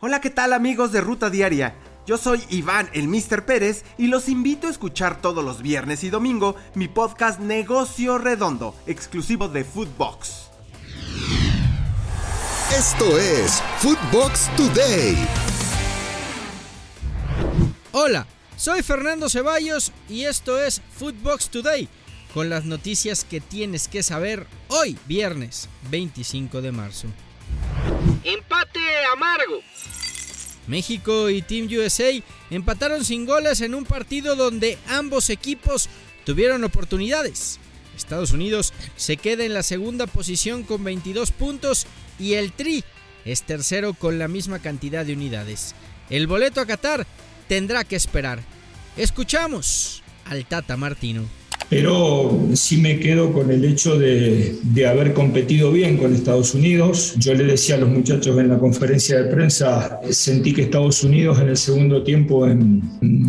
Hola, ¿qué tal amigos de Ruta Diaria? Yo soy Iván, el Mr. Pérez, y los invito a escuchar todos los viernes y domingo mi podcast Negocio Redondo, exclusivo de Foodbox. Esto es Foodbox Today. Hola, soy Fernando Ceballos y esto es Foodbox Today, con las noticias que tienes que saber hoy, viernes 25 de marzo. Empate amargo. México y Team USA empataron sin goles en un partido donde ambos equipos tuvieron oportunidades. Estados Unidos se queda en la segunda posición con 22 puntos y el Tri es tercero con la misma cantidad de unidades. El boleto a Qatar tendrá que esperar. Escuchamos al Tata Martino pero sí me quedo con el hecho de, haber competido bien con Estados Unidos. Yo le decía a los muchachos en la conferencia de prensa, sentí que Estados Unidos en el segundo tiempo en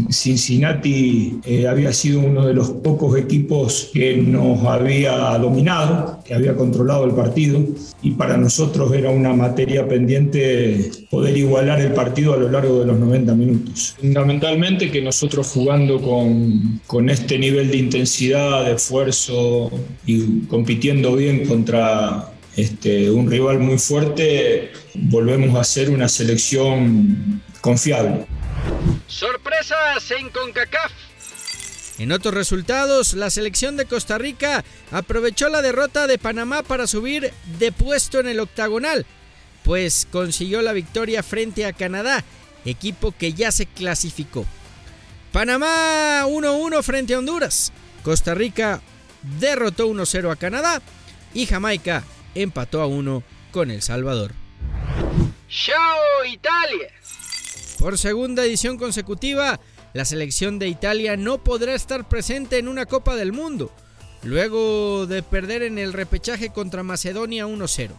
Cincinnati eh, había sido uno de los pocos equipos que nos había dominado, que había controlado el partido y para nosotros era una materia pendiente poder igualar el partido a lo largo de los 90 minutos. Fundamentalmente que nosotros jugando con, con este nivel de intensidad, de esfuerzo y compitiendo bien contra este, un rival muy fuerte, volvemos a ser una selección confiable. Sorpresas en CONCACAF. En otros resultados, la selección de Costa Rica aprovechó la derrota de Panamá para subir de puesto en el octagonal, pues consiguió la victoria frente a Canadá, equipo que ya se clasificó. Panamá 1-1 frente a Honduras. Costa Rica derrotó 1-0 a Canadá y Jamaica empató a 1 con El Salvador. ¡Chao Italia! Por segunda edición consecutiva, la selección de Italia no podrá estar presente en una Copa del Mundo, luego de perder en el repechaje contra Macedonia 1-0.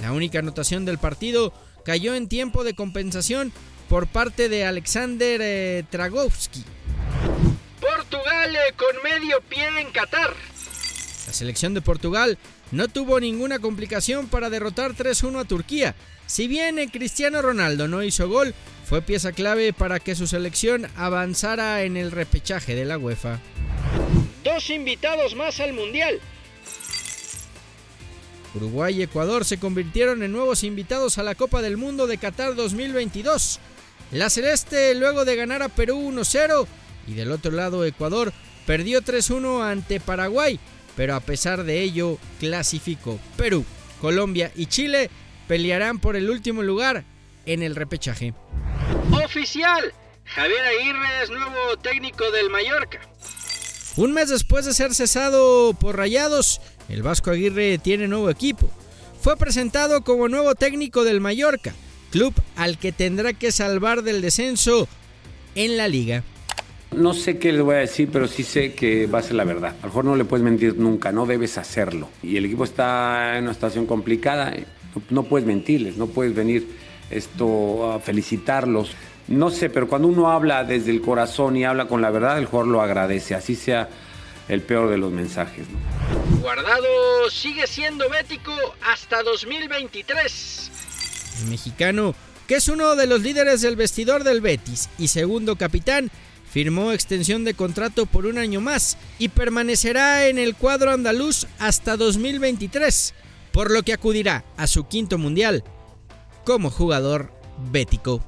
La única anotación del partido cayó en tiempo de compensación por parte de Alexander eh, Tragowski. Con medio pie en Qatar. La selección de Portugal no tuvo ninguna complicación para derrotar 3-1 a Turquía. Si bien eh, Cristiano Ronaldo no hizo gol, fue pieza clave para que su selección avanzara en el repechaje de la UEFA. Dos invitados más al Mundial. Uruguay y Ecuador se convirtieron en nuevos invitados a la Copa del Mundo de Qatar 2022. La Celeste, luego de ganar a Perú 1-0, y del otro lado Ecuador perdió 3-1 ante Paraguay, pero a pesar de ello clasificó. Perú, Colombia y Chile pelearán por el último lugar en el repechaje. Oficial, Javier Aguirre es nuevo técnico del Mallorca. Un mes después de ser cesado por Rayados, el Vasco Aguirre tiene nuevo equipo. Fue presentado como nuevo técnico del Mallorca, club al que tendrá que salvar del descenso en la liga. No sé qué les voy a decir, pero sí sé que va a ser la verdad. A lo mejor no le puedes mentir nunca, no debes hacerlo. Y el equipo está en una situación complicada, no, puedes mentirles, no puedes venir esto a felicitarlos. No sé, pero cuando uno habla desde el corazón y habla con la verdad, el jugador lo agradece, así sea el peor de los mensajes. Guardado sigue siendo bético hasta 2023. El mexicano, que es uno de los líderes del vestidor del Betis y segundo capitán, firmó extensión de contrato por un año más y permanecerá en el cuadro andaluz hasta 2023, por lo que acudirá a su quinto mundial como jugador bético.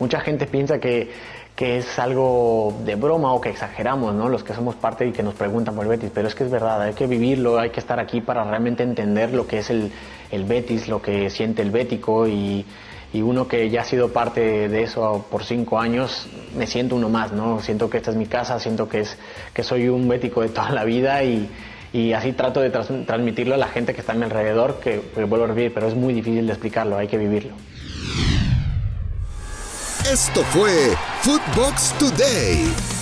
Mucha gente piensa que, que es algo de broma o que exageramos, ¿no? Los que somos parte y que nos preguntan por el Betis, pero es que es verdad, hay que vivirlo, hay que estar aquí para realmente entender lo que es el, el Betis, lo que siente el bético y y uno que ya ha sido parte de eso por cinco años, me siento uno más, ¿no? Siento que esta es mi casa, siento que, es, que soy un bético de toda la vida y, así trato de transmitirlo a la gente que está a mi alrededor, que, que vuelvo a vivir, pero es muy difícil de explicarlo, hay que vivirlo. Esto fue Footbox Today.